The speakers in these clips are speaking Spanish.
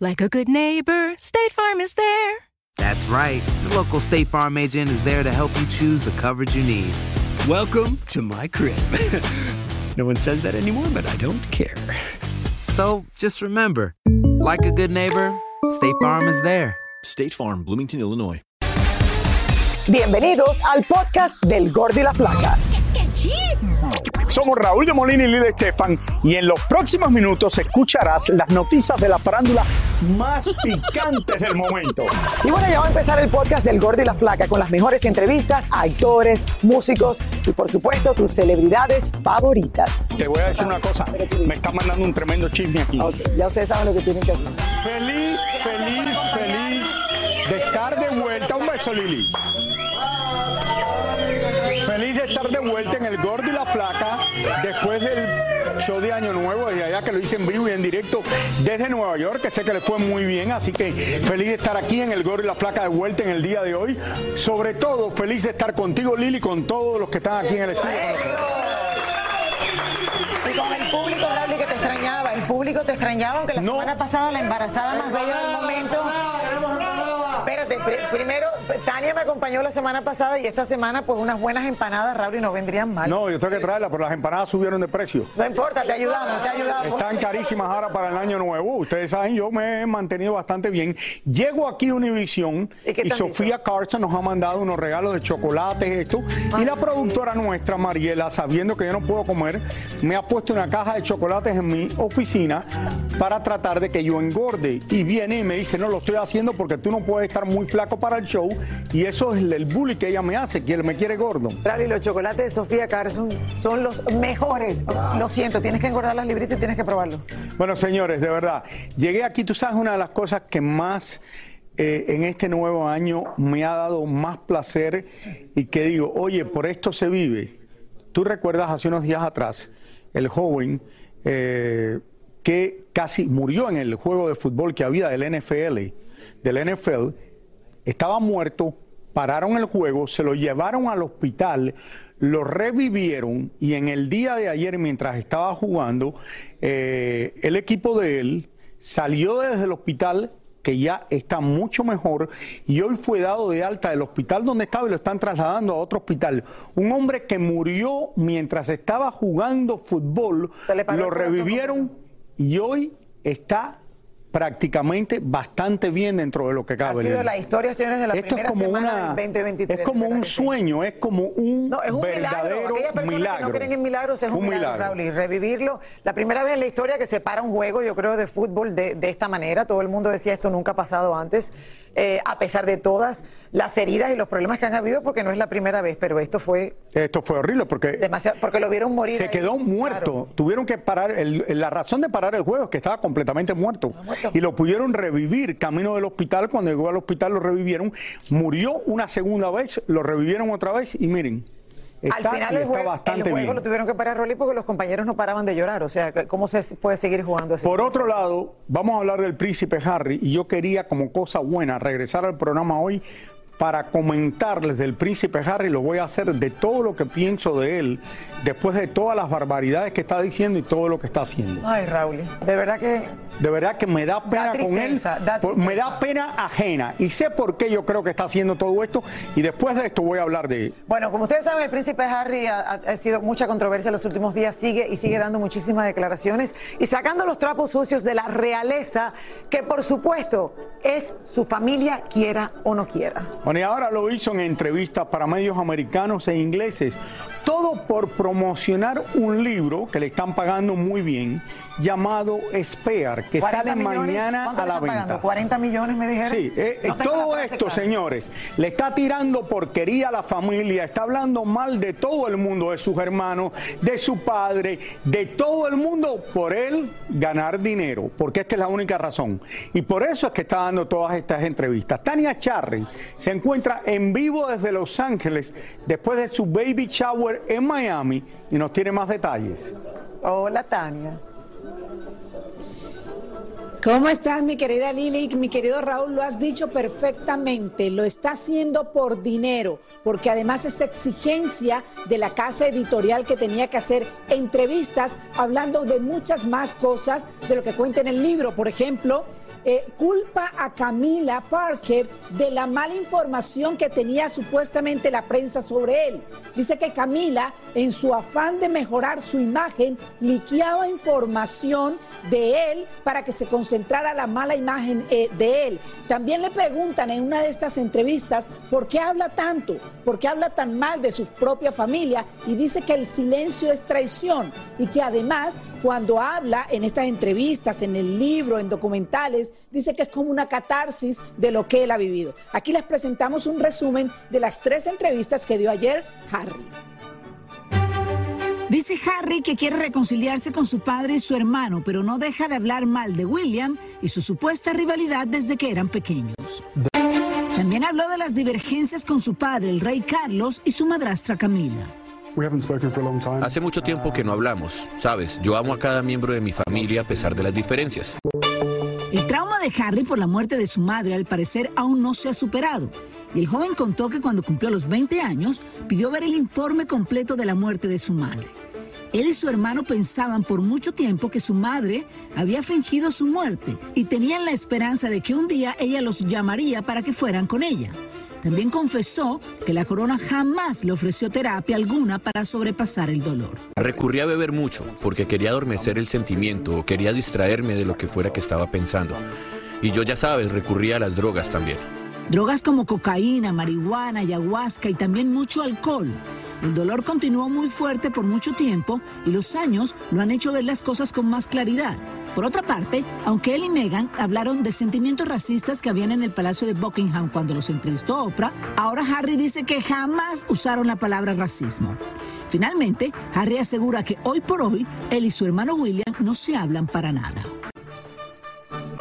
Like a good neighbor, State Farm is there. That's right. The local State Farm agent is there to help you choose the coverage you need. Welcome to my crib. no one says that anymore, but I don't care. So just remember, like a good neighbor, State Farm is there. State Farm, Bloomington, Illinois. Bienvenidos al podcast del Gordi la Flaca. Somos Raúl de Molina y Lidia Estefan y en los próximos minutos escucharás las noticias de la farándula más picantes del momento. Y bueno, ya va a empezar el podcast del Gordi y la Flaca con las mejores entrevistas a actores, músicos y por supuesto tus celebridades favoritas. Te voy a decir una cosa, me está mandando un tremendo chisme aquí. Ya ustedes saben lo que tienen que hacer. Feliz, feliz, feliz de estar de vuelta. Un beso, Lili. Feliz de estar de vuelta después del show de Año Nuevo, desde allá que lo hice en vivo y en directo desde Nueva York, que sé que les fue muy bien, así que feliz de estar aquí en el Gordo y la Flaca de vuelta en el día de hoy. Sobre todo, feliz de estar contigo, Lili, con todos los que están aquí en el estudio. Y con el público, Raúl, que te extrañaba. El público te extrañaba, aunque la No. semana pasada la embarazada más bella del momento. Primero, Tania me acompañó la semana pasada y esta semana, pues unas buenas empanadas, Raúl, y no vendrían mal. No, yo tengo que traerla, pero las empanadas subieron de precio. No importa, te ayudamos, te ayudamos. Están carísimas ahora para el año nuevo. Ustedes saben, yo me he mantenido bastante bien. Llego aquí a Univision ¿Y Sofía Carson nos ha mandado unos regalos de chocolates, esto. Y la productora nuestra, Mariela, sabiendo que yo no puedo comer, me ha puesto una caja de chocolates en mi oficina para tratar de que yo engorde. Y viene y me dice, no, lo estoy haciendo porque tú no puedes estar muy flaco para el show. Y eso es el bully que ella me hace, que me quiere gordo. Raúl, y los chocolates de Sofía Carson son los mejores. Lo siento, tienes que engordar las libritas y tienes que probarlo. Bueno, señores, de verdad, llegué aquí, tú sabes, una de las cosas que más eh, en este nuevo año me ha dado más placer y que digo, oye, por esto se vive. Tú recuerdas hace unos días atrás, el joven eh, que casi murió en el juego de fútbol que había del NFL, del NFL, estaba muerto, pararon el juego, se lo llevaron al hospital, lo revivieron y en el día de ayer, mientras estaba jugando, eh, el equipo de él salió desde el hospital que ya está mucho mejor y hoy fue dado de alta del hospital donde estaba y lo están trasladando a otro hospital. Un hombre que murió mientras estaba jugando fútbol, lo revivieron y hoy está prácticamente bastante bien dentro de lo que Ha cabe. sido Lili. la historia, señores, de la Esto es primera como semana una, del 2023. es como un sueño, es como un, No, es un milagro. Aquellas personas milagro. que no creen en milagros es un, Un milagro, milagro. Raúl. Y revivirlo, la primera vez en la historia que se para un juego, yo creo, de fútbol de, de esta manera. Todo el mundo decía esto nunca ha pasado antes, eh, a pesar de todas las heridas y los problemas que han habido, porque no es la primera vez, pero esto fue Esto fue horrible porque demasiado, porque lo vieron morir. se ahí. quedó muerto. Claro. Tuvieron que parar. el- la razón de parar el juego es que estaba completamente muerto. muerto. Y lo pudieron revivir camino del hospital. Cuando llegó al hospital lo revivieron. Murió una segunda vez, lo revivieron otra vez y miren. Está, Al final el está juego, bastante el juego bien. lo tuvieron que parar, Rolly, porque los compañeros no paraban de llorar. O sea, ¿cómo se puede seguir jugando así? Por otro lado, vamos a hablar del príncipe Harry y yo quería como cosa buena regresar al programa hoy para comentarles del príncipe Harry, lo voy a hacer de todo lo que pienso de él, después de todas las barbaridades que está diciendo y todo lo que está haciendo. Ay, Raúl, de verdad que De verdad que me da pena con él, da me da pena ajena y sé por qué yo creo que está haciendo todo esto y después de esto voy a hablar de Bueno, como ustedes saben, el príncipe Harry ha, ha- ha sido mucha controversia en los últimos días, sigue y sigue dando muchísimas declaraciones y sacando los trapos sucios de la realeza, que por supuesto es su familia, quiera o no quiera. Bueno, y ahora lo hizo en entrevistas para medios americanos e ingleses. Todo por promocionar un libro que le están pagando muy bien, llamado Spear, que 40 sale millones, mañana ¿cuánto a la venta. pagando? 40 millones me dijeron. Sí, eh, eh, No todo esto, señores, le está tirando porquería a la familia, está hablando mal de todo el mundo, de sus hermanos, de su padre, de todo el mundo, por él ganar dinero, porque esta es la única razón. Y por eso es que está dando todas estas entrevistas. Tania Charry se encuentra en vivo desde Los Ángeles después de su baby shower en Miami y nos tiene más detalles. Hola, Tania. ¿Cómo estás, mi querida Lili? Mi querido Raúl, lo has dicho perfectamente. Lo está haciendo por dinero, porque además es exigencia de la casa editorial que tenía que hacer entrevistas hablando de muchas más cosas de lo que cuenta en el libro. Por ejemplo, eh, culpa a Camila Parker de la mala información que tenía supuestamente la prensa sobre él. Dice que Camila, en su afán de mejorar su imagen, liqueaba información de él para que se concentrara la mala imagen eh, de él. También le preguntan en una de estas entrevistas por qué habla tanto, por qué habla tan mal de su propia familia y dice que el silencio es traición y que además cuando habla en estas entrevistas, en el libro, en documentales, dice que es como una catarsis de lo que él ha vivido. Aquí les presentamos un resumen de las tres entrevistas que dio ayer Harry. Dice Harry que quiere reconciliarse con su padre y su hermano, pero no deja de hablar mal de William y su supuesta rivalidad desde que eran pequeños. También habló de las divergencias con su padre, el rey Carlos, y su madrastra Camila. Hace mucho tiempo que no hablamos, sabes, yo amo a cada miembro de mi familia a pesar de las diferencias. El trauma de Harry por la muerte de su madre al parecer aún no se ha superado. Y el joven contó que cuando cumplió los 20 años pidió ver el informe completo de la muerte de su madre. Él y su hermano pensaban por mucho tiempo que su madre había fingido su muerte y tenían la esperanza de que un día ella los llamaría para que fueran con ella. También confesó que la corona jamás le ofreció terapia alguna para sobrepasar el dolor. Recurrí a beber mucho porque quería adormecer el sentimiento o quería distraerme de lo que fuera que estaba pensando. Y yo ya sabes, recurría a las drogas también. Drogas como cocaína, marihuana, ayahuasca y también mucho alcohol. El dolor continuó muy fuerte por mucho tiempo y los años lo han hecho ver las cosas con más claridad. Por otra parte, aunque él y Meghan hablaron de sentimientos racistas que habían en el Palacio de Buckingham cuando los entrevistó Oprah, ahora Harry dice que jamás usaron la palabra racismo. Finalmente, Harry asegura que hoy por hoy él y su hermano William no se hablan para nada.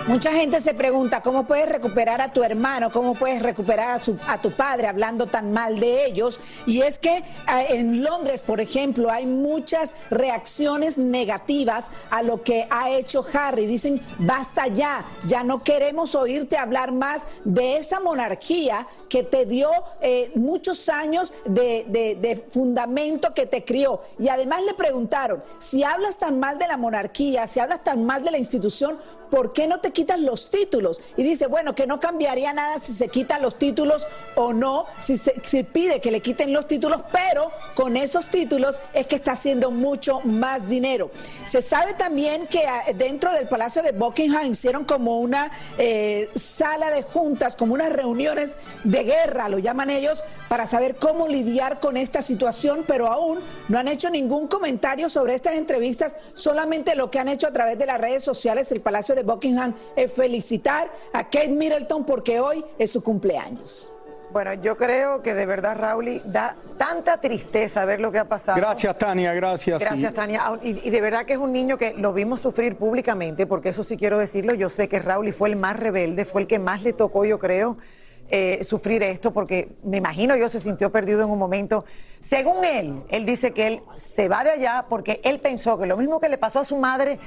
Mucha gente se pregunta cómo puedes recuperar a tu hermano, cómo puedes recuperar a, su- a tu padre hablando tan mal de ellos. Y es que ah, en Londres, por ejemplo, hay muchas reacciones negativas a lo que ha hecho Harry. Dicen, basta ya, ya no queremos oírte hablar más de esa monarquía que te dio eh, muchos años de, de- de fundamento que te crió. Y además le preguntaron, si hablas tan mal de la monarquía, si hablas tan mal de la institución, ¿por qué no te quitas los títulos? Y dice, bueno, que no cambiaría nada si se quitan los títulos o no, si se pide que le quiten los títulos, pero con esos títulos es que está haciendo mucho más dinero. Se sabe también que ah, dentro del Palacio de Buckingham hicieron como una eh, sala de juntas, como unas reuniones de guerra, lo llaman ellos, para saber cómo lidiar con esta situación, pero aún no han hecho ningún comentario sobre estas entrevistas, solamente lo que han hecho a través de las redes sociales, el Palacio de Buckingham, es felicitar a Kate Middleton porque hoy es su cumpleaños. Bueno, yo creo que de verdad, Raúl, da tanta tristeza ver lo que ha pasado. Gracias, Tania, gracias. Gracias, Tania. Y, y de verdad que es un niño que lo vimos sufrir públicamente, porque eso sí quiero decirlo. Yo sé que Raúl fue el más rebelde, fue el que más le tocó, yo creo, eh, sufrir esto, porque me imagino yo se sintió perdido en un momento. Según él, él dice que él se va de allá porque él pensó que lo mismo que le pasó a su madre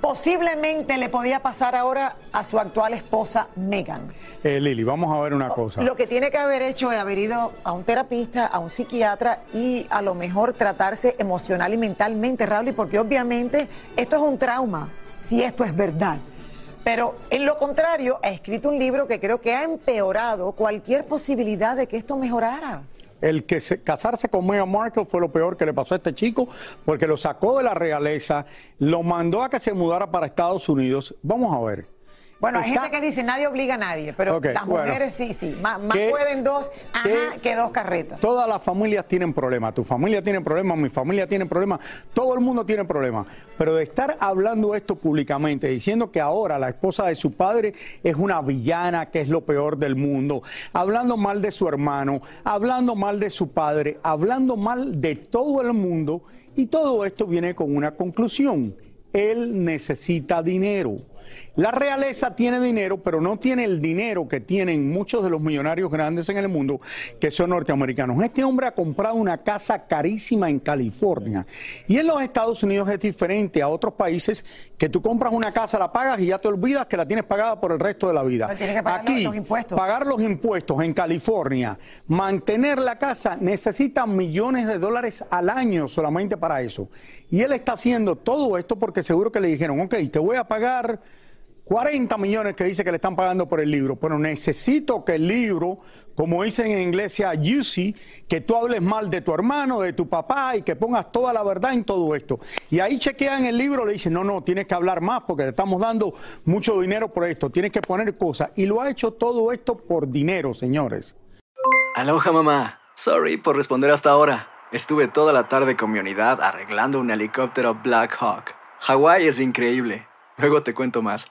posiblemente le podía pasar ahora a su actual esposa Megan. Eh, Lili, vamos a ver una cosa. Lo que tiene que haber hecho es haber ido a un terapista, a un psiquiatra y a lo mejor tratarse emocional y mentalmente, Raúl, porque obviamente esto es un trauma, si esto es verdad. Pero en lo contrario, ha escrito un libro que creo que ha empeorado cualquier posibilidad de que esto mejorara. El que se- casarse con Meghan Markle fue lo peor que le pasó a este chico porque lo sacó de la realeza, lo mandó a que se mudara para Estados Unidos. Vamos a ver. Bueno, hay Está- gente que dice nadie obliga a nadie, pero las bueno. mujeres sí, sí. Más, más ¿Qué- pueden dos, ajá, que dos carretas. Todas las familias tienen problemas. Tu familia tiene problemas, mi familia tiene problemas, todo el mundo tiene problemas. Pero de estar hablando esto públicamente, diciendo que ahora la esposa de su padre es una villana, que es lo peor del mundo, hablando mal de su hermano, hablando mal de su padre, hablando mal de todo el mundo, y todo esto viene con una conclusión. Él necesita dinero. La realeza tiene dinero, pero no tiene el dinero que tienen muchos de los millonarios grandes en el mundo, que son norteamericanos. Este hombre ha comprado una casa carísima en California. Y en los Estados Unidos es diferente a otros países que tú compras una casa, la pagas y ya te olvidas que la tienes pagada por el resto de la vida. Que pagar Aquí, los impuestos. pagar los impuestos en California, mantener la casa, necesita millones de dólares al año solamente para eso. Y él está haciendo todo esto porque seguro que le dijeron, ok, te voy a pagar 40 millones que dice que le están pagando por el libro, pero necesito que el libro, como dicen en inglés, juicy, que tú hables mal de tu hermano, de tu papá y que pongas toda la verdad en todo esto. Y ahí chequean el libro, le dicen, no, no, tienes que hablar más porque te estamos dando mucho dinero por esto, tienes que poner cosas. Y lo ha hecho todo esto por dinero, señores. Aloha mamá. Sorry por responder hasta ahora. Estuve toda la tarde con mi unidad arreglando un helicóptero Black Hawk. Hawái es increíble. Luego te cuento más.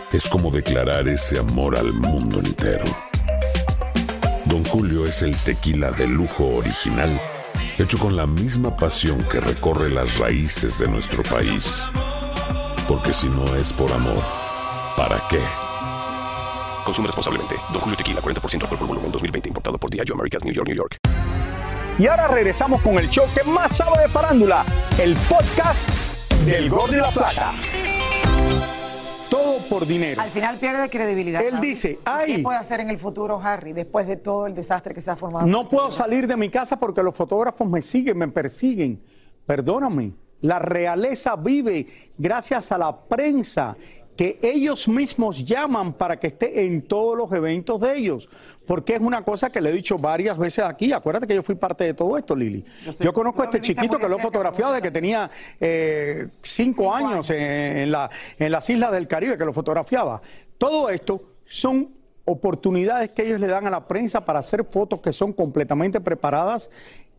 es como declarar ese amor al mundo entero. Don Julio es el tequila de lujo original, hecho con la misma pasión que recorre las raíces de nuestro país. Porque si no es por amor, ¿para qué? Consume responsablemente. Don Julio Tequila, 40% alcohol por volumen, 2020. Importado por Diageo Americas, New York, New York. Y ahora regresamos con el show que más sabe de farándula, el podcast del Gol de la Plata. Todo por dinero. Al final pierde credibilidad. Él dice, ¿Y "Ay". ¿Qué puede hacer en el futuro Harry después de todo el desastre que se ha formado? No puedo salir de mi casa porque los fotógrafos me siguen, me persiguen. Perdóname, la realeza vive gracias a la prensa que ellos mismos llaman para que esté en todos los eventos de ellos. Porque es una cosa que le he dicho varias veces aquí. Acuérdate que yo fui parte de todo esto, Lili. Yo, conozco a este chiquito que lo he fotografiado desde que tenía eh, cinco, años, En, en la- en las islas del Caribe, que lo fotografiaba. Todo esto son oportunidades que ellos le dan a la prensa para hacer fotos que son completamente preparadas,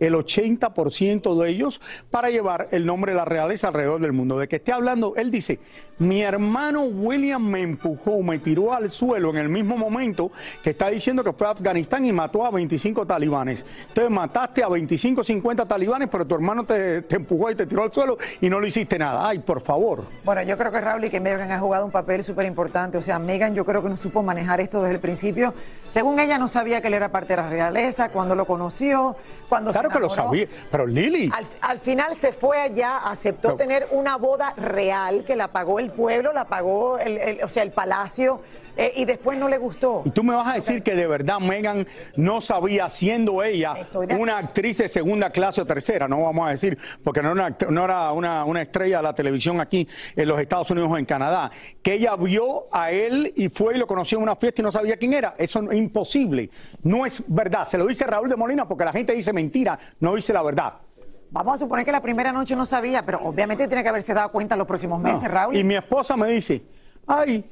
el 80% de ellos, para llevar el nombre de la realeza alrededor del mundo. De que esté hablando, él dice, mi hermano William me empujó, me tiró al suelo en el mismo momento que está diciendo que fue a Afganistán y mató a 25 talibanes. Entonces mataste a 25, 50 talibanes, pero tu hermano te, te empujó y te tiró al suelo y no le hiciste nada. Ay, por favor. Bueno, yo creo que Raúl y que Megan ha jugado un papel súper importante. O sea, Megan yo creo que no supo manejar esto desde el principio. Según ella no sabía que él era parte de la realeza, cuando lo conoció, cuando Claro que lo sabía, pero Lili... Al, al final se fue allá, aceptó Pero- tener una boda real que la pagó el pueblo, la pagó el, el- o sea, el palacio, eh, y después no le gustó. Y tú me vas a decir que de verdad Megan no sabía, siendo ella una actriz de segunda clase o tercera, no vamos a decir, porque no era, una, act- no era una, una estrella de la televisión aquí en los Estados Unidos o en Canadá, que ella vio a él y fue y lo conoció en una fiesta y no sabía quién era. Eso es imposible. No es verdad. Se lo dice Raúl de Molina porque la gente dice mentira, no dice la verdad. Vamos a suponer que la primera noche no sabía, pero obviamente tiene que haberse dado cuenta los próximos meses, No. Raúl. Y mi esposa me dice, ay,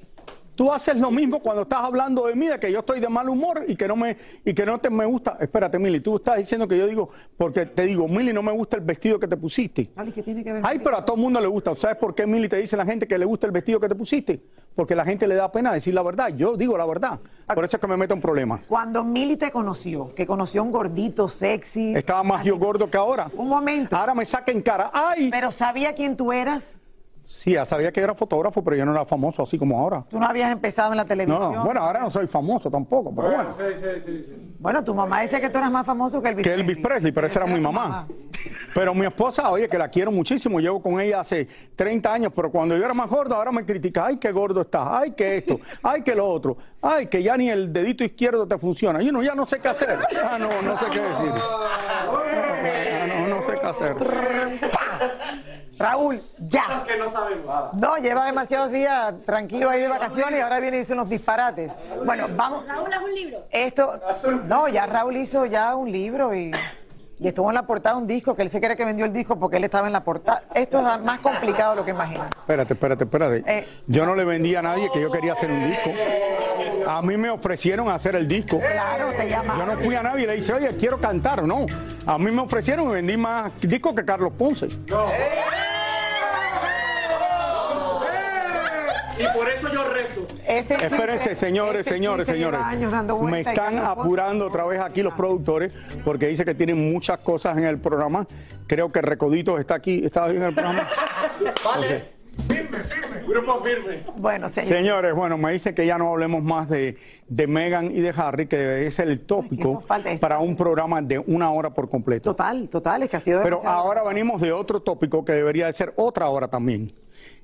Tú haces lo mismo cuando estás hablando de mí, de que yo estoy de mal humor y que no me y que no te me gusta. Espérate, Mili, tú estás diciendo que yo digo, porque te digo, Mili, no me gusta el vestido que te pusiste. ¿qué tiene que ver? Ay, pero a todo el mundo le gusta. ¿Sabes por qué, Mili, te dice la gente que le gusta el vestido que te pusiste? Porque la gente le da pena decir la verdad. Yo digo la verdad. Por eso es que me meto en problemas. Cuando Mili te conoció, que conoció a un gordito sexy. Estaba más yo gordo que ahora. Un momento. Ahora me saca en cara. ¡Ay! Pero sabía quién tú eras. Sí, ya sabía que era fotógrafo, pero yo no era famoso así como ahora. Tú no habías empezado en la televisión. No, bueno, ahora no soy famoso tampoco, pero bueno. Sí, sí, sí, sí. Bueno, tu mamá dice que tú eras más famoso que Elvis Que Elvis Presley, pero esa era mi mamá. Pero mi esposa, oye, que la quiero muchísimo, llevo con ella hace 30 años, pero cuando yo era más gordo, ahora me critica, ay, qué gordo estás, ay, que esto, ay, que lo otro, ay, que ya ni el dedito izquierdo te funciona. Yo no, ya no sé qué hacer. Ah, no, no sé qué decir. Ah, no, no sé qué hacer. Raúl, ya. que no sabemos nada. No, lleva demasiados días tranquilo ahí de vacaciones y ahora viene y dice unos disparates. Bueno, vamos. Raúl hace un libro. Esto, no, ya Raúl hizo ya un libro y, y estuvo en la portada un disco que él se cree que vendió el disco porque él estaba en la portada. Esto es más complicado de lo que imaginas. Espérate, espérate, espérate. Eh. Yo no le vendí a nadie que yo quería hacer un disco. A mí me ofrecieron hacer el disco. Claro, te llama. Yo no fui a nadie y le dije, oye, quiero cantar. No. A mí me ofrecieron y vendí más discos que Carlos Ponce. Y por eso yo rezo. Este chiste- Espérense, señores, este señores, señores. Me están apurando otra vez aquí los productores porque dice que tienen muchas cosas en el programa. Creo que Recoditos está aquí, está en el programa. Vale. Firme, firme. Grupo firme. Bueno, señor. Señores, bueno, me dice que ya no hablemos más de, de Meghan y de Harry, que debe ser el tópico para un programa de una hora por completo. Total, total, es que ha sido Pero ahora venimos de otro tópico que debería de ser otra hora también.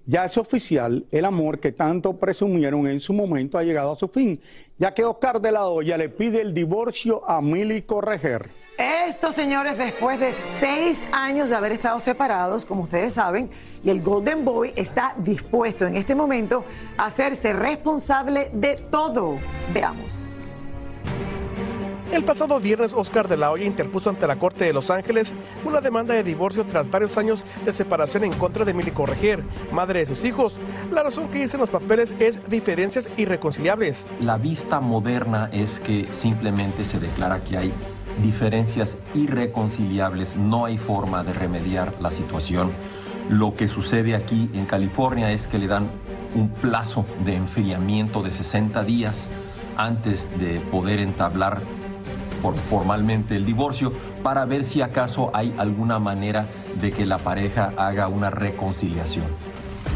Ya es oficial, el amor que tanto presumieron en su momento ha llegado a su fin, ya que Oscar de la Hoya le pide el divorcio a Mili Correger. Esto, señores, después de seis años de haber estado separados, como ustedes saben, y el Golden Boy está dispuesto en este momento a hacerse responsable de todo. Veamos. El pasado viernes, Oscar de la Hoya interpuso ante la Corte de Los Ángeles una demanda de divorcio tras varios años de separación en contra de Mili Correger, madre de sus hijos. La razón que dicen los papeles es diferencias irreconciliables. La vista moderna es que simplemente se declara que hay diferencias irreconciliables, no hay forma de remediar la situación. Lo que sucede aquí en California es que le dan un plazo de enfriamiento de 60 días antes de poder entablar por- formalmente el divorcio para ver si acaso hay alguna manera de que la pareja haga una reconciliación.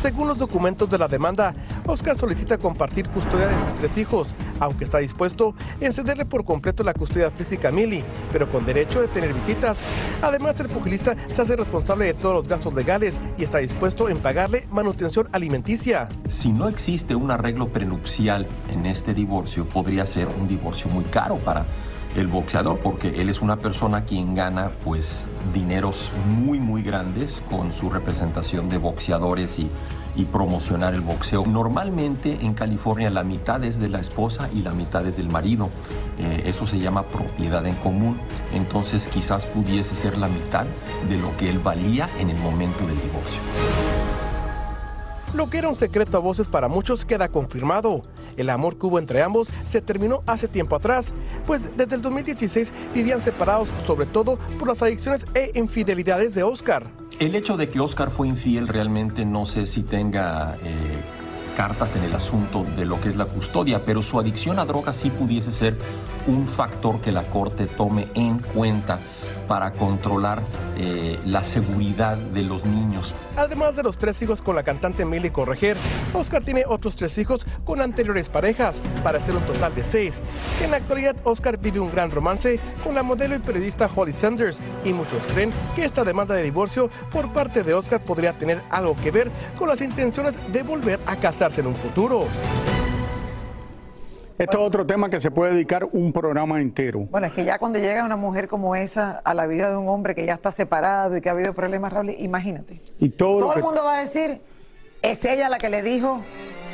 Según los documentos de la demanda, Oscar solicita compartir custodia de sus tres hijos, aunque está dispuesto en cederle por completo la custodia física a Mili, pero con derecho de tener visitas. Además, el pugilista se hace responsable de todos los gastos legales y está dispuesto en pagarle manutención alimenticia. Si no existe un arreglo prenupcial en este divorcio, podría ser un divorcio muy caro para el boxeador, porque él es una persona quien gana pues dineros muy muy grandes con su representación de boxeadores y, y promocionar el boxeo. Normalmente en California la mitad es de la esposa y la mitad es del marido. Eh, eso se llama propiedad en común. Entonces quizás pudiese ser la mitad de lo que él valía en el momento del divorcio. Lo que era un secreto a voces para muchos queda confirmado. El amor que hubo entre ambos se terminó hace tiempo atrás, pues desde el 2016 vivían separados sobre todo por las adicciones e infidelidades de Oscar. El hecho de que Oscar fue infiel realmente no sé si tenga eh, cartas en el asunto de lo que es la custodia, pero su adicción a drogas sí pudiese ser un factor que la Corte tome en cuenta para controlar eh, la seguridad de los niños. Además de los tres hijos con la cantante Milly Correger, Oscar tiene otros tres hijos con anteriores parejas, para ser un total de seis. En la actualidad, Oscar vive un gran romance con la modelo y periodista Holly Sanders, y muchos creen que esta demanda de divorcio por parte de Oscar podría tener algo que ver con las intenciones de volver a casarse en un futuro. Esto es otro tema que se puede dedicar un programa entero. Bueno, es que ya cuando llega una mujer como esa a la vida de un hombre que ya está separado y que ha habido problemas, Raúl, imagínate. Y todo, Todo que- el mundo va a decir, es ella la que le dijo,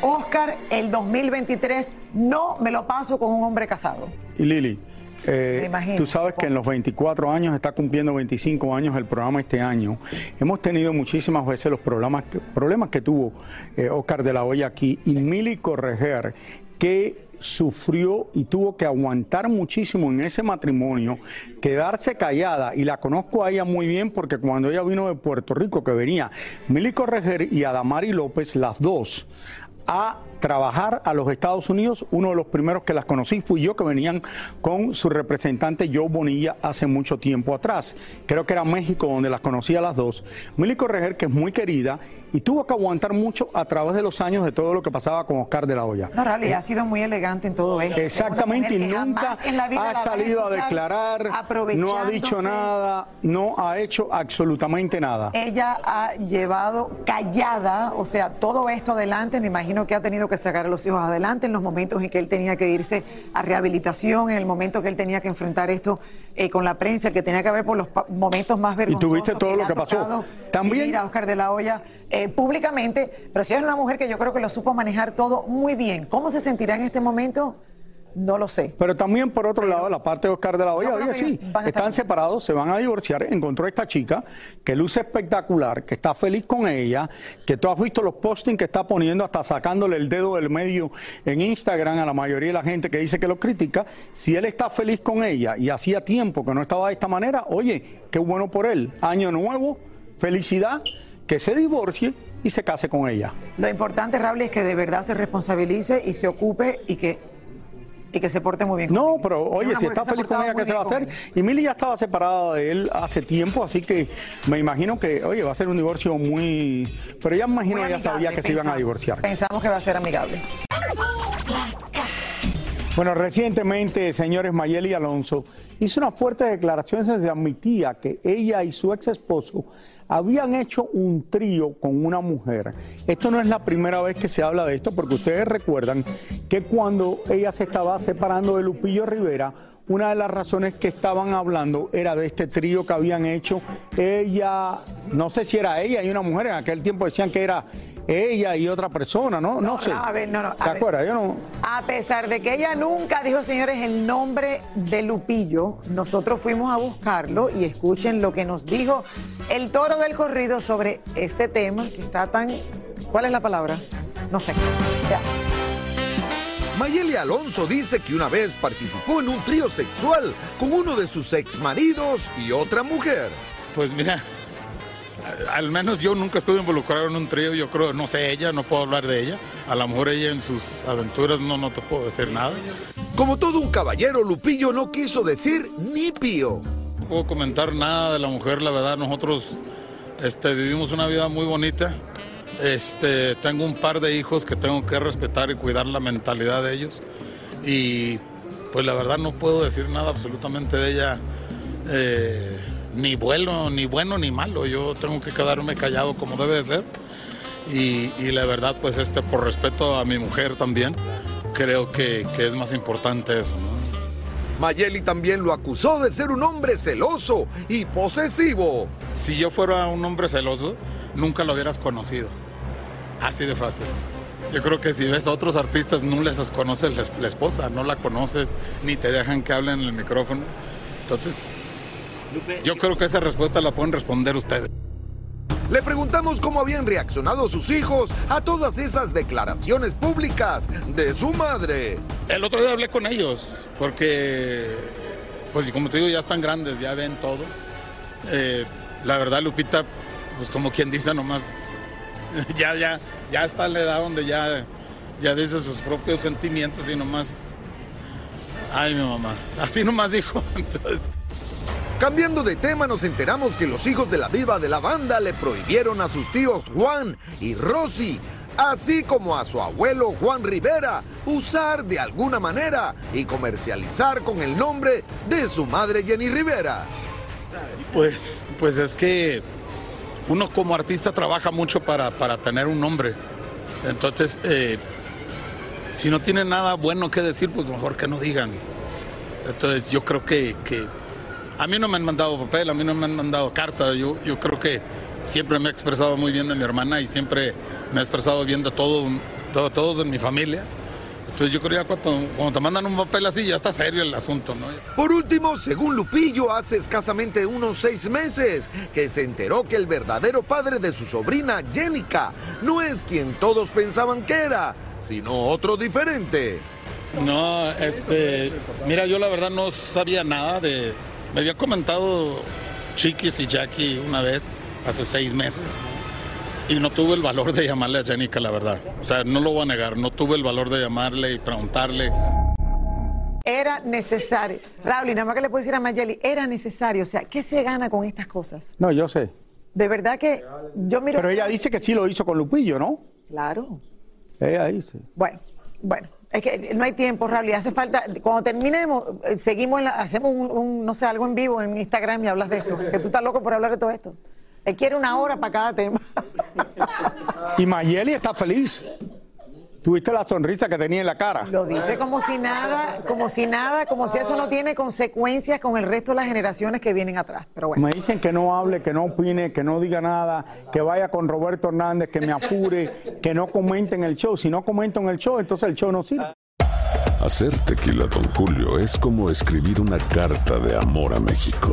Oscar, el 2023 no me lo paso con un hombre casado. Y Lili, eh, tú sabes que en los 24 años, está cumpliendo 25 años el programa este año. Hemos tenido muchísimas veces los problemas que, problemas que tuvo eh, Oscar de la Hoya aquí y Mili Correger, que sufrió y tuvo que aguantar muchísimo en ese matrimonio, quedarse callada, y la conozco a ella muy bien porque cuando ella vino de Puerto Rico, que venía Mili Correger y Adamari López, las dos, a trabajar a los Estados Unidos. Uno de los primeros que las conocí fui yo, que venían con su representante Joe Bonilla hace mucho tiempo atrás. Creo que era México donde las conocí a las dos. Mili Correger, que es muy querida y tuvo que aguantar mucho a través de los años de todo lo que pasaba con Oscar de la Hoya. No, ha sido muy elegante en todo esto. Exactamente, y nunca ha salido a declarar, no ha dicho nada, no ha hecho absolutamente nada. Ella ha llevado callada, o sea, todo esto adelante. Me imagino que ha tenido que sacar a los hijos adelante en los momentos en que él tenía que irse a rehabilitación, en el momento que él tenía que enfrentar esto eh, con la prensa, el que tenía que ver por los momentos más vergonzosos. tuviste todo lo que pasó. También- a Oscar de la Hoya eh, públicamente, pero si es una mujer que yo creo que lo supo manejar todo muy bien. ¿Cómo se sentirá en este momento? No lo sé. Pero también por otro lado, la parte de Oscar de la Hoya, oye, sí, están separados, se van a divorciar, encontró esta chica que luce espectacular, que está feliz con ella, que tú has visto los postings que está poniendo, hasta sacándole el dedo del medio en Instagram a la mayoría de la gente que dice que lo critica. Si él está feliz con ella y hacía tiempo que no estaba de esta manera, oye, qué bueno por él. Año nuevo, felicidad, que se divorcie y se case con ella. Lo importante, Raúl, es que de verdad se responsabilice y se ocupe y que, y que se porte muy bien. No, pero oye, si está feliz con ella, ¿qué se va a hacer? Y Mili ya estaba separada de él hace tiempo, así que me imagino que, oye, va a ser un divorcio muy... Pero me imagino que ya sabía que se iban a divorciar. Pensamos que va a ser amigable. Bueno, recientemente, señores, Mayeli Alonso hizo una fuerte declaración donde se admitía que ella y su ex esposo habían hecho un trío con una mujer. Esto no es la primera vez que se habla de esto, porque ustedes recuerdan que cuando ella se estaba separando de Lupillo Rivera, una de las razones que estaban hablando era de este trío que habían hecho. Ella, no sé si era ella y una mujer, en aquel tiempo decían que era ella y otra persona, ¿no? No, sé. A ver, no, no. ¿Te acuerdas? Yo no... A pesar de que ella nunca dijo, señores, el nombre de Lupillo, nosotros fuimos a buscarlo y escuchen lo que nos dijo el toro del corrido sobre este tema que está tan... ¿Cuál es la palabra? No sé. Ya. Mayeli Alonso dice que una vez participó en un trío sexual con uno de sus exmaridos y otra mujer. Pues mira, al menos yo nunca estuve involucrado en un trío, yo creo, no sé ella, no puedo hablar de ella. A lo mejor ella en sus aventuras no, no te puedo decir nada. Como todo un caballero, Lupillo no quiso decir ni pío. No puedo comentar nada de la mujer, la verdad, nosotros este, vivimos una vida muy bonita. Este, tengo un par de hijos que tengo que respetar y cuidar la mentalidad de ellos. Y pues la verdad no puedo decir nada absolutamente de ella, eh, ni bueno, ni bueno ni malo. Yo tengo que quedarme callado como debe de ser. Y, y la verdad, pues este, por respeto a mi mujer también, creo que, que es más importante eso. ¿no? Mayeli también lo acusó de ser un hombre celoso y posesivo. Si yo fuera un hombre celoso, nunca lo hubieras conocido. Así de fácil. Yo creo que si ves a otros artistas, no les conoces la, esposa, no la conoces, ni te dejan que hablen en el micrófono. Entonces, yo creo que esa respuesta la pueden responder ustedes. Le preguntamos cómo habían reaccionado sus hijos a todas esas declaraciones públicas de su madre. El otro día hablé con ellos, porque, pues como te digo, ya están grandes, ya ven todo. Eh, la verdad, Lupita, pues como quien dice nomás, ya, ya, ya está en la edad donde ya, ya dice sus propios sentimientos y nomás, ay mi mamá, así nomás dijo. Entonces, Cambiando de tema, nos enteramos que los hijos de la diva de la banda le prohibieron a sus tíos Juan y Rosy, así como a su abuelo Juan Rivera, usar de alguna manera y comercializar con el nombre de su madre Jenny Rivera. Pues, pues es que uno como artista trabaja mucho para, para tener un nombre. Entonces, eh, si no tiene nada bueno que decir, pues mejor que no digan. Entonces, yo creo que, que a mí no me han mandado papel, a mí no me han mandado carta. Yo, yo creo que siempre me he expresado muy bien de mi hermana y siempre me he expresado bien de todo, todo- todos en mi familia. Entonces yo creo que cuando, cuando te mandan un papel así ya está serio el asunto, ¿no? Por último, según Lupillo, hace escasamente unos seis meses que se enteró que el verdadero padre de su sobrina, Jenica, no es quien todos pensaban que era, sino otro diferente. No, este, mira, yo la verdad no sabía nada de... Me había comentado Chiquis y Jackie una vez, hace seis meses, y no tuve el valor de llamarle a Jenica, la verdad. O sea, no lo voy a negar, no tuve el valor de llamarle y preguntarle. Era necesario. Raúl, y nada más que le puedo decir a Mayeli, era necesario. O sea, ¿qué se gana con estas cosas? No, yo sé. De verdad que yo miro. Pero ella dice que sí lo hizo con Lupillo, ¿no? Claro. Ella dice. Bueno, bueno. Es que no hay tiempo, Raúl, y hace falta, cuando terminemos, eh, seguimos, en la- hacemos un, un, no sé, algo en vivo en Instagram y hablas de esto, que tú estás loco por hablar de todo esto. Él quiere una hora para cada tema. Y Mayeli está feliz. Tuviste la sonrisa que tenía en la cara. Lo dice como si nada, como si nada, como si eso no tiene consecuencias con el resto de las generaciones que vienen atrás. Pero bueno. Me dicen que no hable, que no opine, que no diga nada, que vaya con Roberto Hernández, que me apure, que no comente en el show. Si no comento en el show, entonces el show no sirve. Hacer tequila, Don Julio, es como escribir una carta de amor a México.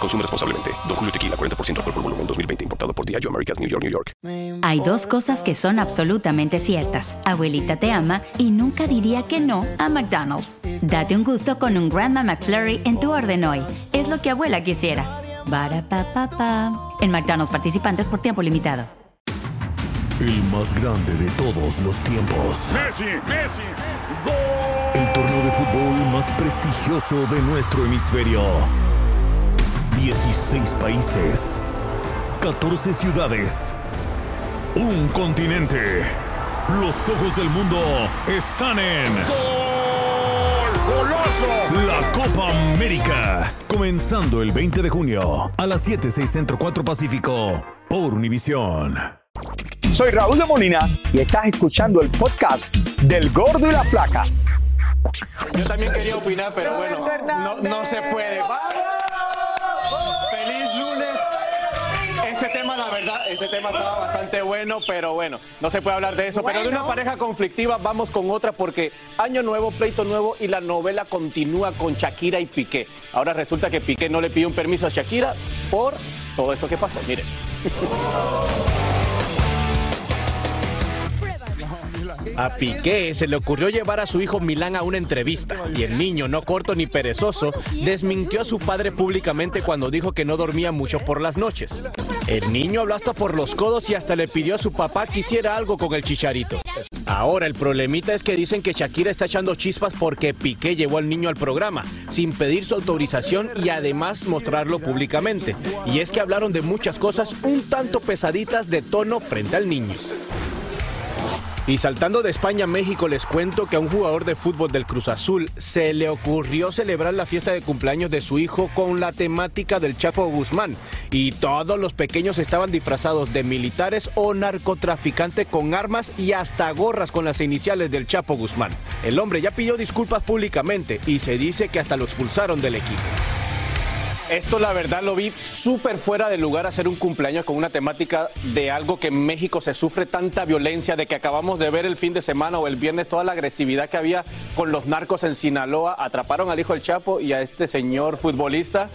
Consume responsablemente. Don Julio Tequila, 40% alcohol por volumen, 2020. Importado por Diageo Americas, New York, New York. Hay dos cosas que son absolutamente ciertas. Abuelita te ama y nunca diría que no a McDonald's. Date un gusto con un Grandma McFlurry en tu orden hoy. Es lo que abuela quisiera. Barapapapa. En McDonald's participantes por tiempo limitado. El más grande de todos los tiempos. Messi, Messi, El torneo de fútbol más prestigioso de nuestro hemisferio. 16 países. 14 ciudades. Un continente. Los ojos del mundo están en. ¡Goloso! La Copa América. Comenzando el 20 de junio a las 7, 6 Centro 4 Pacífico por Univisión. Soy Raúl de Molina y estás escuchando el podcast del Gordo y la Flaca. Yo también quería opinar, pero bueno, no, no se puede. ¡Feliz lunes! Este tema, la verdad, este tema estaba bastante bueno, pero bueno, no se puede hablar de eso. Pero de una pareja conflictiva, vamos con otra porque año nuevo, pleito nuevo y la novela continúa con Shakira y Piqué. Ahora resulta que Piqué no le pide un permiso a Shakira por todo esto que pasó. Miren. A Piqué se le ocurrió llevar a su hijo Milán a una entrevista y el niño, no corto ni perezoso, desmintió a su padre públicamente cuando dijo que no dormía mucho por las noches. El niño habló hasta por los codos y hasta le pidió a su papá que hiciera algo con el chicharito. Ahora el problemita es que dicen que Shakira está echando chispas porque Piqué llevó al niño al programa sin pedir su autorización y además mostrarlo públicamente. Y es que hablaron de muchas cosas un tanto pesaditas de tono frente al niño. Y saltando de España a México, les cuento que a un jugador de fútbol del Cruz Azul se le ocurrió celebrar la fiesta de cumpleaños de su hijo con la temática del Chapo Guzmán. Y todos los pequeños estaban disfrazados de militares o narcotraficantes con armas y hasta gorras con las iniciales del Chapo Guzmán. El hombre ya pidió disculpas públicamente y se dice que hasta lo expulsaron del equipo. Esto la verdad lo vi súper fuera de lugar hacer un cumpleaños con una temática de algo que en México se sufre tanta violencia, de que acabamos de ver el fin de semana o el viernes toda la agresividad que había con los narcos en Sinaloa. Atraparon al hijo del Chapo y a este señor futbolista.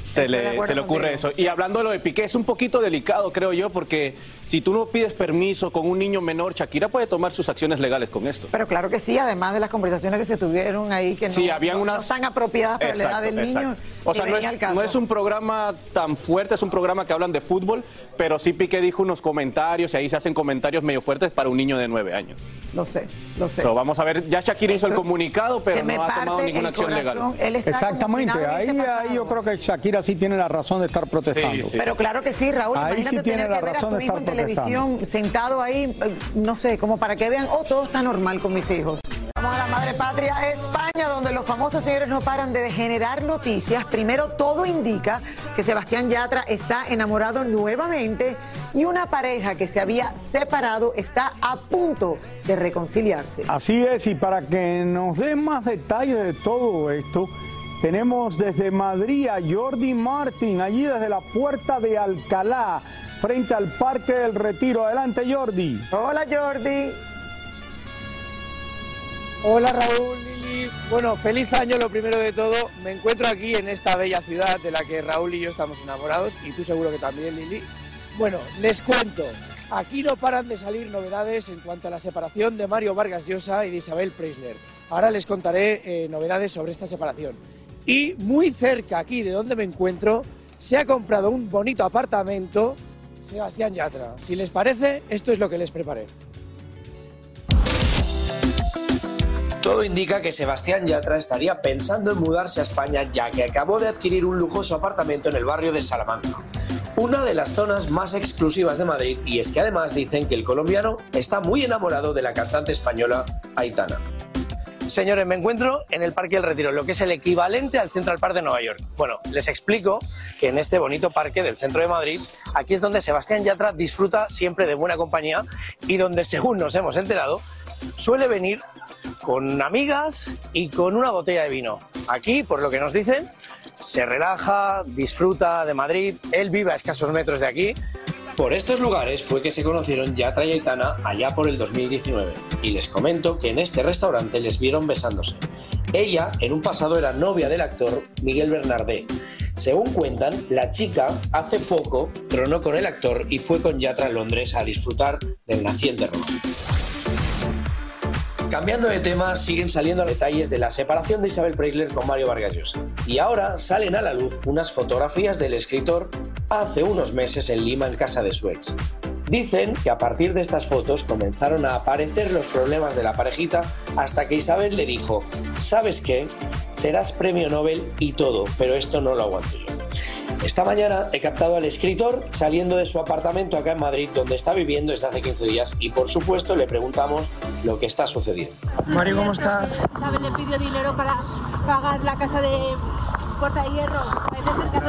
Se le, se le ocurre contigo. eso. Y hablando de lo de Piqué, es un poquito delicado, creo yo, porque si tú no pides permiso con un niño menor, Shakira puede tomar sus acciones legales con esto. Pero claro que sí, además de las conversaciones que se tuvieron ahí que no, Sí, habían no- no unas- están apropiadas para la edad del Exacto, niño. O sea, no es, no un programa tan fuerte, es un programa que hablan de fútbol, pero sí Piqué dijo unos comentarios y ahí se hacen comentarios medio fuertes para un niño de nueve años. Lo sé, lo sé. So, vamos a ver, ya Shakira hizo el comunicado, pero no ha tomado ninguna acción legal. corazón. Él está Exactamente, ahí, ahí yo creo que Shakira sí tiene la razón de estar protestando. Pero claro que sí, Raúl. Ahí imagínate sí tiene tener la que ver a razón tu de hijo estar en televisión sentado ahí, eh, no sé, como para que vean, oh, todo está normal con mis hijos. Vamos a la madre patria, España, donde los famosos señores no paran de generar noticias. Primero, todo indica que Sebastián Yatra está enamorado nuevamente y una pareja que se había separado está a punto de reconciliarse. Así es, y para que nos dé más detalles de todo esto, tenemos desde Madrid a Jordi Martin, allí desde la puerta de Alcalá, frente al Parque del Retiro. Adelante, Jordi. Hola, Jordi. Hola Raúl, Lili. Bueno, feliz año lo primero de todo. Me encuentro aquí en esta bella ciudad de la que Raúl y yo estamos enamorados y tú seguro que también, Lili. Bueno, les cuento. Aquí no paran de salir novedades en cuanto a la separación de Mario Vargas Llosa y de Isabel Preisler. Ahora les contaré eh, novedades sobre esta separación. Y muy cerca aquí de donde me encuentro se ha comprado un bonito apartamento Sebastián Yatra. Si les parece, esto es lo que les preparé. Todo indica que Sebastián Yatra estaría pensando en mudarse a España ya que acabó de adquirir un lujoso apartamento en el barrio de Salamanca, una de las zonas más exclusivas de Madrid y es que además dicen que el colombiano está muy enamorado de la cantante española Aitana. Señores, me encuentro en el Parque del Retiro, lo que es el equivalente al Central Park de Nueva York. Bueno, les explico que en este bonito parque del centro de Madrid, aquí es donde Sebastián Yatra disfruta siempre de buena compañía y donde, según nos hemos enterado, suele venir con amigas y con una botella de vino. Aquí, por lo que nos dicen, se relaja, disfruta de Madrid, él vive a escasos metros de aquí. Por estos lugares fue que se conocieron Yatra y Aitana allá por el 2019 y les comento que en este restaurante les vieron besándose. Ella en un pasado era novia del actor Miguel Bernardé. Según cuentan, la chica hace poco tronó con el actor y fue con Yatra a Londres a disfrutar del naciente romance. Cambiando de tema, siguen saliendo detalles de la separación de Isabel Preisler con Mario Vargas Llosa. Y ahora salen a la luz unas fotografías del escritor hace unos meses en Lima en casa de su ex. Dicen que a partir de estas fotos comenzaron a aparecer los problemas de la parejita hasta que Isabel le dijo, ¿sabes qué? Serás premio Nobel y todo, pero esto no lo aguanto yo. Esta mañana he captado al escritor saliendo de su apartamento acá en Madrid, donde está viviendo desde hace 15 días, y por supuesto le preguntamos lo que está sucediendo. Mario, ¿cómo está? Isabel le pidió dinero para pagar la casa de Puerta de Hierro.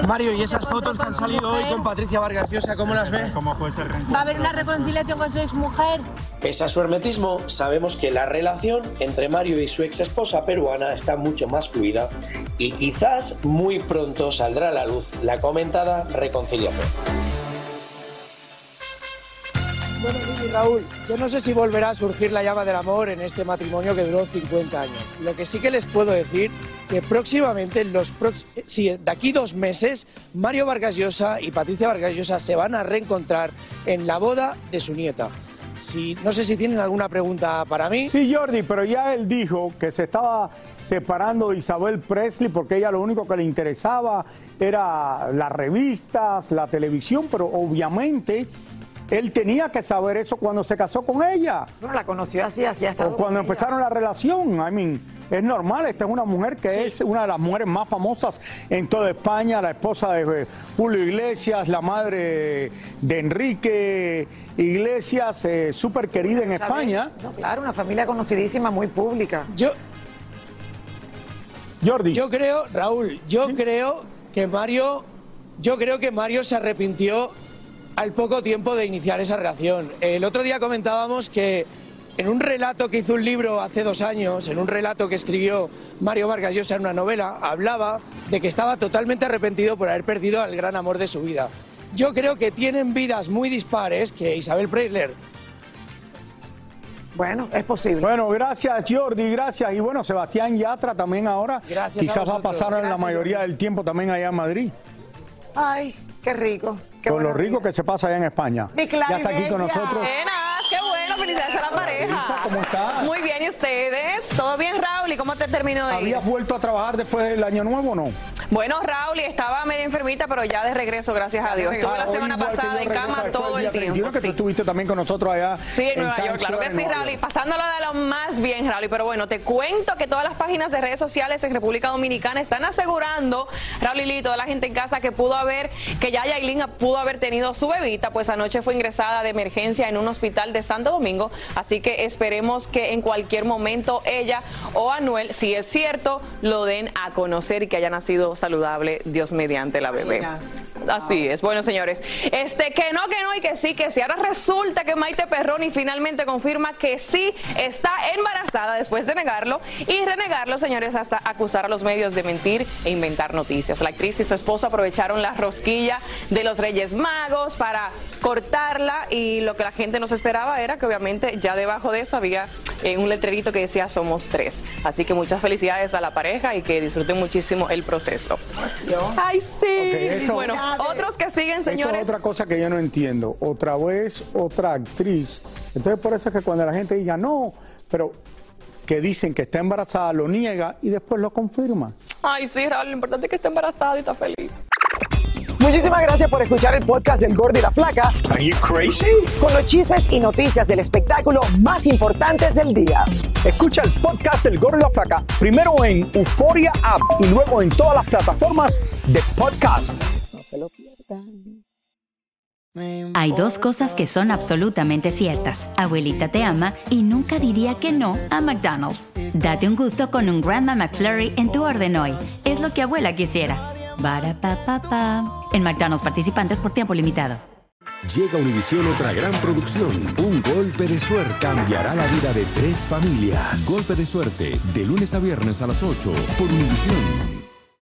Mario, ¿y esas fotos que han salido hoy con Patricia Vargas Llosa, cómo las ve? ¿Cómo fue ese Va a haber una reconciliación con su exmujer. Pese a su hermetismo, sabemos que la relación entre Mario y su ex esposa peruana está mucho más fluida y quizás muy pronto saldrá a la luz la comentada reconciliación. Bueno, Lili, Raúl, yo no sé si volverá a surgir la llama del amor en este matrimonio que duró 50 años. Lo que sí que les puedo decir que próximamente, los prox- sí, de aquí dos meses, Mario Vargas Llosa y Patricia Vargas Llosa se van a reencontrar en la boda de su nieta. Si, no sé si tienen alguna pregunta para mí. Sí, Jordi, pero ya él dijo que se estaba separando de Isabel Presley porque ella lo único que le interesaba era las revistas, la televisión, pero obviamente él tenía que saber eso cuando se casó con ella. No, la conoció así, así hasta O cuando empezaron la relación, I mean, es normal, esta es una mujer que es una de las mujeres más famosas en toda España, la esposa de eh, Julio Iglesias, la madre de Enrique Iglesias, eh, súper querida en España. No, claro, una familia conocidísima, muy pública. Yo, Jordi. Yo creo, Raúl, yo creo que Mario, yo creo que Mario se arrepintió al poco tiempo de iniciar esa relación. El otro día comentábamos que en un relato que hizo un libro hace dos años, en un relato que escribió Mario Vargas Llosa en una novela, hablaba de que estaba totalmente arrepentido por haber perdido al gran amor de su vida. Yo creo que tienen vidas muy dispares, que Isabel Preisler Bueno, es posible. Bueno, gracias Jordi, gracias. Y bueno, Sebastián Yatra también ahora Gracias a quizás va a pasar en la mayoría del tiempo también allá en Madrid. Ay, qué rico. Qué Con lo rico que se pasa allá en España. Mi Ya está aquí con nosotros. Buenas, qué bueno, felicidades a la pareja. ¿Cómo estás? Muy bien, ¿y ustedes? ¿Todo bien, Raúl? ¿Y cómo te terminó de ir? ¿Habías vuelto a trabajar después del año nuevo o no? Bueno, Raúl, estaba medio enfermita, pero ya de regreso, gracias a Dios. Estuve Ah, la hoy semana pasada en cama todo el día 31, tiempo. que tú sí. estuviste también con nosotros allá. Sí, en Nueva York, claro que sí, Raúl. Y pasándolo de lo más bien, Raúl. Pero bueno, te cuento que todas las páginas de redes sociales en República Dominicana están asegurando, Raúl y Lili, toda la gente en casa que pudo haber, que ya Yailin pudo haber tenido su bebita, pues anoche fue ingresada de emergencia en un hospital de Santo Domingo. Así que que esperemos que en cualquier momento ella o Anuel, si es cierto, lo den a conocer y que haya nacido saludable, Dios mediante la bebé. Así es. Bueno, señores, este que no, que no y que sí, que sí. Ahora resulta que Maite Perroni finalmente confirma que sí está embarazada después de negarlo y renegarlo, señores, hasta acusar a los medios de mentir e inventar noticias. La actriz y su esposo aprovecharon la rosquilla de los Reyes Magos para cortarla y lo que la gente nos esperaba era que obviamente ya debajo de eso había eh, un letrerito que decía somos tres. Así que muchas felicidades a la pareja y que disfruten muchísimo el proceso. Ay, sí. bueno, otros que siguen, Esto señores. es otra cosa que yo no entiendo. Otra vez, otra actriz. Entonces, por eso es que cuando la gente diga no, pero que dicen que está embarazada, lo niega y después lo confirma. Ay, sí, Raúl, lo importante es que esté embarazada y está feliz. Muchísimas gracias por escuchar el podcast del Gordo y la Flaca. Are you crazy? Con los chismes y noticias del espectáculo más importantes del día. Escucha el podcast del Gordo y la Flaca primero en Euforia App y luego en todas las plataformas de podcast. No se lo pierdan. Hay dos cosas que son absolutamente ciertas. Abuelita te ama y nunca diría que no a McDonald's. Date un gusto con un Grandma McFlurry en tu orden hoy. Es lo que abuela quisiera. Barapapapa. En McDonald's participantes por tiempo limitado. Llega Univisión otra gran producción. Un golpe de suerte cambiará la vida de tres familias. Golpe de suerte, de lunes a viernes a las 8 por Univisión.